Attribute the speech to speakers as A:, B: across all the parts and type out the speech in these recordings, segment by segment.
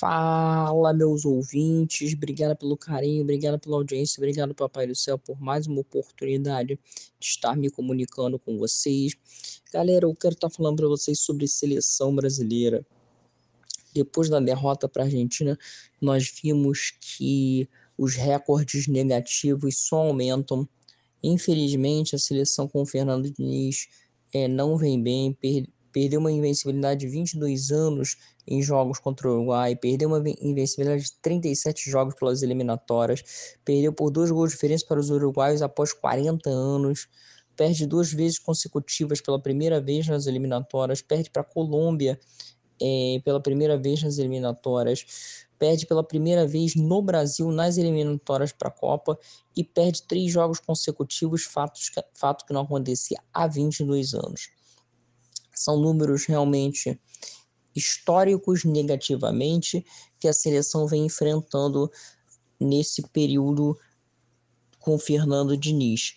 A: Fala, meus ouvintes, obrigado pelo carinho, obrigado pela audiência, obrigado, Papai do Céu, por mais uma oportunidade de estar me comunicando com vocês. Galera, eu quero estar falando para vocês sobre seleção brasileira. Depois da derrota para a Argentina, nós vimos que os recordes negativos só aumentam. Infelizmente, a seleção com o Fernando Diniz é, não vem bem, per perdeu uma invencibilidade de 22 anos em jogos contra o Uruguai, perdeu uma invencibilidade de 37 jogos pelas eliminatórias, perdeu por dois gols de diferença para os uruguaios após 40 anos, perde duas vezes consecutivas pela primeira vez nas eliminatórias, perde para a Colômbia é, pela primeira vez nas eliminatórias, perde pela primeira vez no Brasil nas eliminatórias para a Copa e perde três jogos consecutivos, fatos, fato que não acontecia há 22 anos. São números realmente históricos negativamente que a seleção vem enfrentando nesse período com o Fernando Diniz.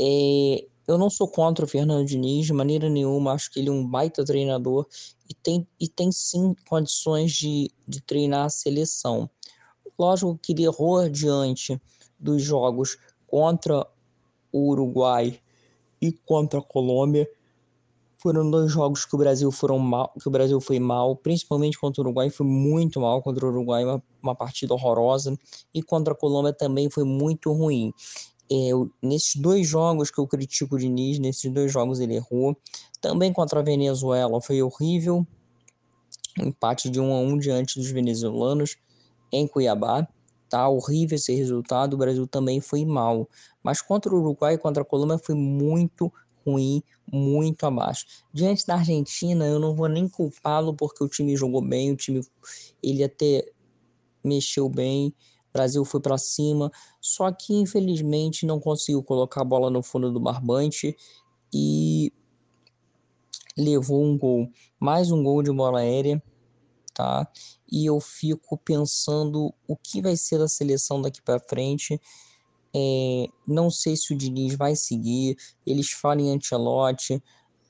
A: É, eu não sou contra o Fernando Diniz de maneira nenhuma, acho que ele é um baita treinador e tem, e tem sim condições de, de treinar a seleção. Lógico que ele errou diante dos jogos contra o Uruguai e contra a Colômbia foram dois jogos que o Brasil foram mal, que o Brasil foi mal, principalmente contra o Uruguai, foi muito mal contra o Uruguai, uma, uma partida horrorosa, e contra a Colômbia também foi muito ruim. É, nesses dois jogos que eu critico o Diniz, nesses dois jogos ele errou. Também contra a Venezuela foi horrível, um empate de 1 a 1 diante dos venezuelanos em Cuiabá. Tá horrível esse resultado, o Brasil também foi mal. Mas contra o Uruguai e contra a Colômbia foi muito ruim, muito abaixo. Diante da Argentina, eu não vou nem culpá-lo porque o time jogou bem, o time ele até mexeu bem, o Brasil foi para cima, só que infelizmente não conseguiu colocar a bola no fundo do barbante e levou um gol, mais um gol de bola aérea, tá? E eu fico pensando o que vai ser da seleção daqui para frente é, não sei se o Diniz vai seguir. Eles falam em Ancelotti,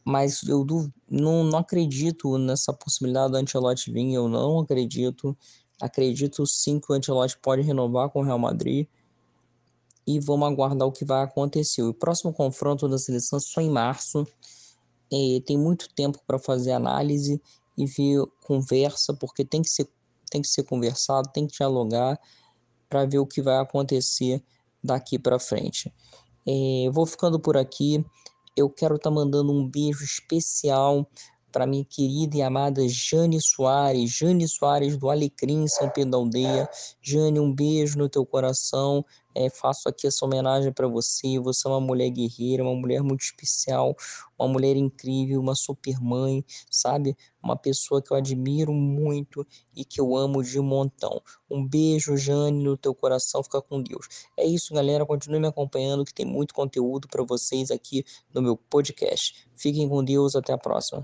A: mas eu não, não acredito nessa possibilidade do Ancelotti vir. Eu não acredito. Acredito sim que o Ancelotti pode renovar com o Real Madrid. E vamos aguardar o que vai acontecer. O próximo confronto da seleção é só em março. É, tem muito tempo para fazer análise e ver conversa, porque tem que ser, tem que ser conversado, tem que dialogar para ver o que vai acontecer daqui para frente. É, vou ficando por aqui. Eu quero estar tá mandando um beijo especial para minha querida e amada Jane Soares, Jane Soares do Alecrim, São Pedro da Aldeia. Jane, um beijo no teu coração. É, faço aqui essa homenagem para você. Você é uma mulher guerreira, uma mulher muito especial, uma mulher incrível, uma super mãe, sabe? Uma pessoa que eu admiro muito e que eu amo de montão. Um beijo, Jane, no teu coração. Fica com Deus. É isso, galera. Continue me acompanhando que tem muito conteúdo para vocês aqui no meu podcast. Fiquem com Deus. Até a próxima.